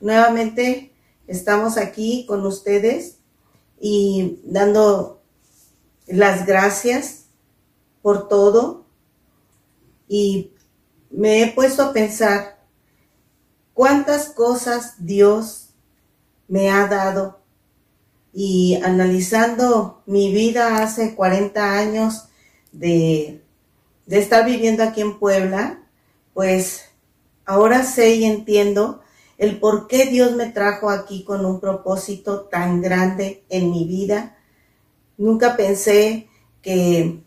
nuevamente estamos aquí con ustedes y dando las gracias por todo. Y me he puesto a pensar cuántas cosas Dios me ha dado. Y analizando mi vida hace 40 años de, de estar viviendo aquí en Puebla, pues ahora sé y entiendo el por qué Dios me trajo aquí con un propósito tan grande en mi vida. Nunca pensé que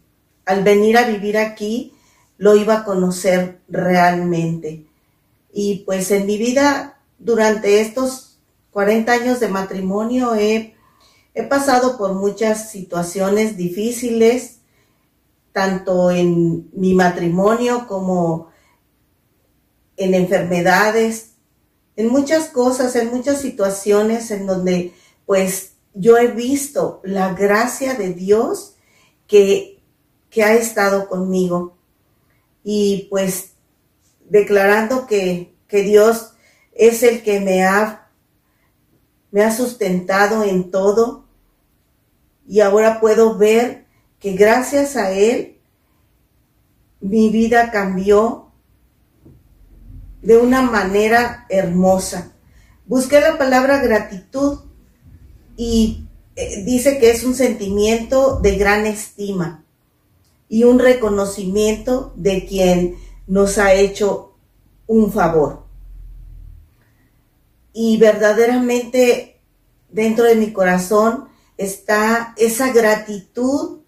al venir a vivir aquí lo iba a conocer realmente. Y pues en mi vida, durante estos 40 años de matrimonio, he, he pasado por muchas situaciones difíciles, tanto en mi matrimonio como en enfermedades, en muchas cosas, en muchas situaciones en donde pues yo he visto la gracia de Dios que, que ha estado conmigo. Y pues declarando que, que Dios es el que me ha, me ha sustentado en todo. Y ahora puedo ver que gracias a Él mi vida cambió de una manera hermosa. Busqué la palabra gratitud y eh, dice que es un sentimiento de gran estima y un reconocimiento de quien nos ha hecho un favor. Y verdaderamente dentro de mi corazón está esa gratitud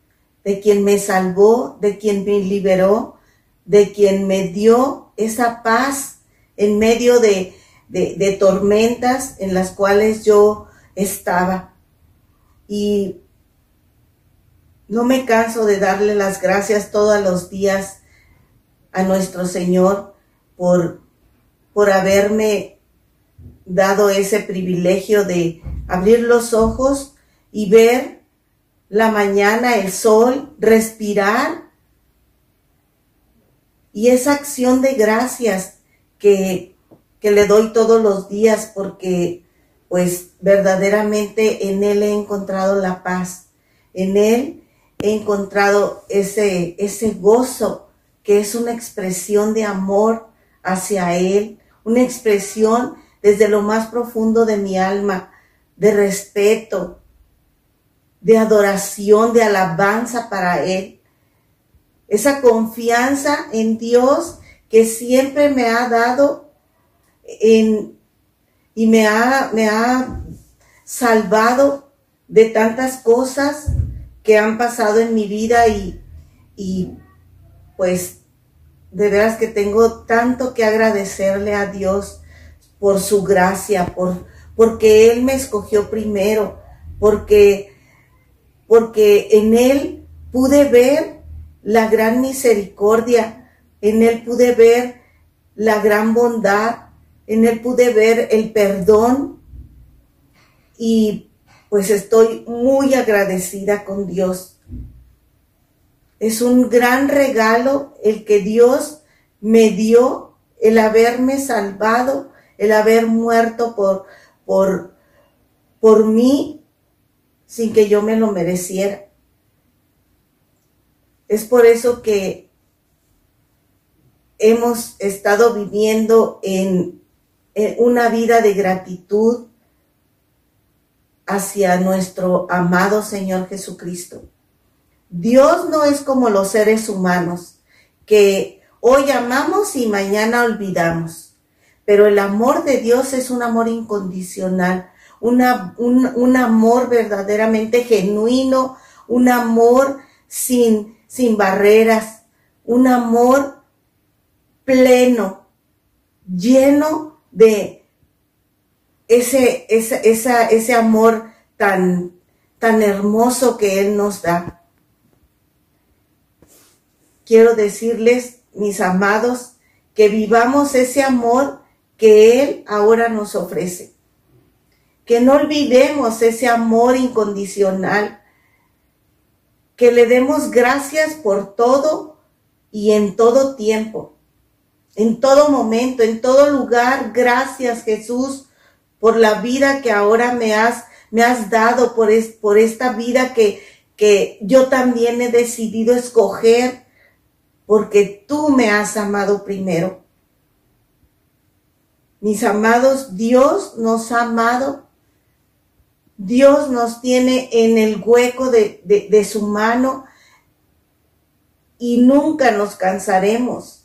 de quien me salvó, de quien me liberó, de quien me dio esa paz en medio de, tormentas en las cuales yo estaba. Y no me canso de darle las gracias todos los días a nuestro Señor por, por haberme dado ese privilegio de abrir los ojos y ver la mañana, el sol, respirar y esa acción de gracias que, le doy todos los días porque pues verdaderamente en Él he encontrado la paz, en Él he encontrado ese, ese gozo que es una expresión de amor hacia Él, una expresión desde lo más profundo de mi alma, de respeto, de adoración, de alabanza para Él. Esa confianza en Dios que siempre me ha dado y me ha, me ha salvado de tantas cosas que han pasado en mi vida y, y pues de veras que tengo tanto que agradecerle a Dios por su gracia, por, porque Él me escogió primero, porque, porque en Él pude ver la gran misericordia en Él pude ver la gran bondad, en Él pude ver el perdón y pues estoy muy agradecida con Dios. Es un gran regalo el que Dios me dio, el haberme salvado, el haber muerto por, por, por mí sin que yo me lo mereciera. Es por eso que hemos estado viviendo en, una vida de gratitud hacia nuestro amado Señor Jesucristo. Dios no es como los seres humanos, que hoy amamos y mañana olvidamos, pero el amor de Dios es un amor incondicional, una, un, un, amor verdaderamente genuino, un amor sin, sin barreras, un amor pleno, lleno de ese, ese amor tan, tan hermoso que Él nos da. Quiero decirles, mis amados, que vivamos ese amor que Él ahora nos ofrece. Que no olvidemos ese amor incondicional. Que le demos gracias por todo y en todo tiempo en todo momento, en todo lugar. Gracias Jesús por la vida que ahora me has, me has dado, por, por esta vida que, que yo también he decidido escoger, porque tú me has amado primero. Mis amados, Dios nos ha amado. Dios nos tiene en el hueco de, de su mano y nunca nos cansaremos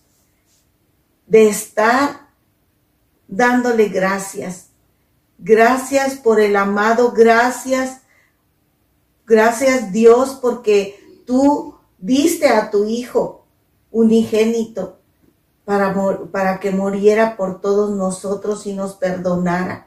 de estar dándole gracias. Gracias por el amado, gracias, gracias Dios porque tú diste a tu Hijo unigénito para, para que muriera por todos nosotros y nos perdonara.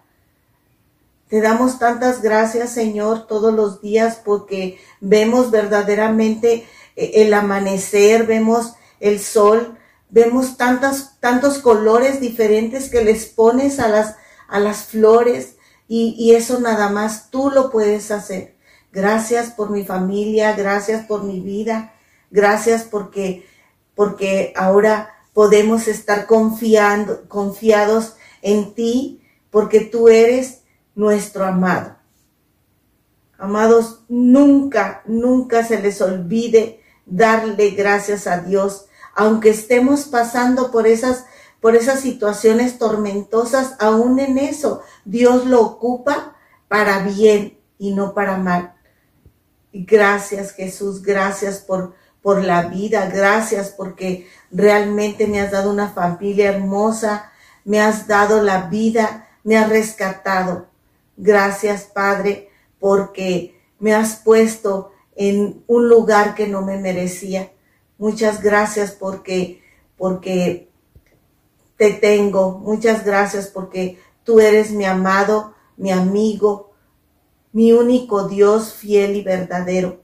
Te damos tantas gracias, Señor, todos los días porque vemos verdaderamente eh, el amanecer, vemos el sol, vemos tantas, tantos colores diferentes que les pones a las, a las flores y, eso nada más tú lo puedes hacer. Gracias por mi familia, gracias por mi vida, gracias porque, porque ahora podemos estar confiando, confiados en ti, porque tú eres nuestro amado. Amados, nunca, nunca se les olvide darle gracias a Dios, aunque estemos pasando por esas por esas situaciones tormentosas, aún en eso Dios lo ocupa para bien y no para mal. Gracias Jesús, gracias por, por la vida, gracias porque realmente me has dado una familia hermosa, me has dado la vida, me has rescatado. Gracias Padre porque me has puesto en un lugar que no me merecía. Muchas gracias porque, porque te tengo. Muchas gracias porque tú eres mi amado, mi amigo, mi único Dios fiel y verdadero.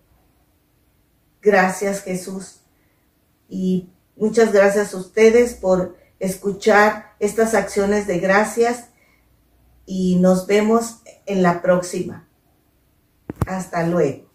Gracias Jesús. Y muchas gracias a ustedes por escuchar estas acciones de gracias y nos vemos en la próxima. Hasta luego.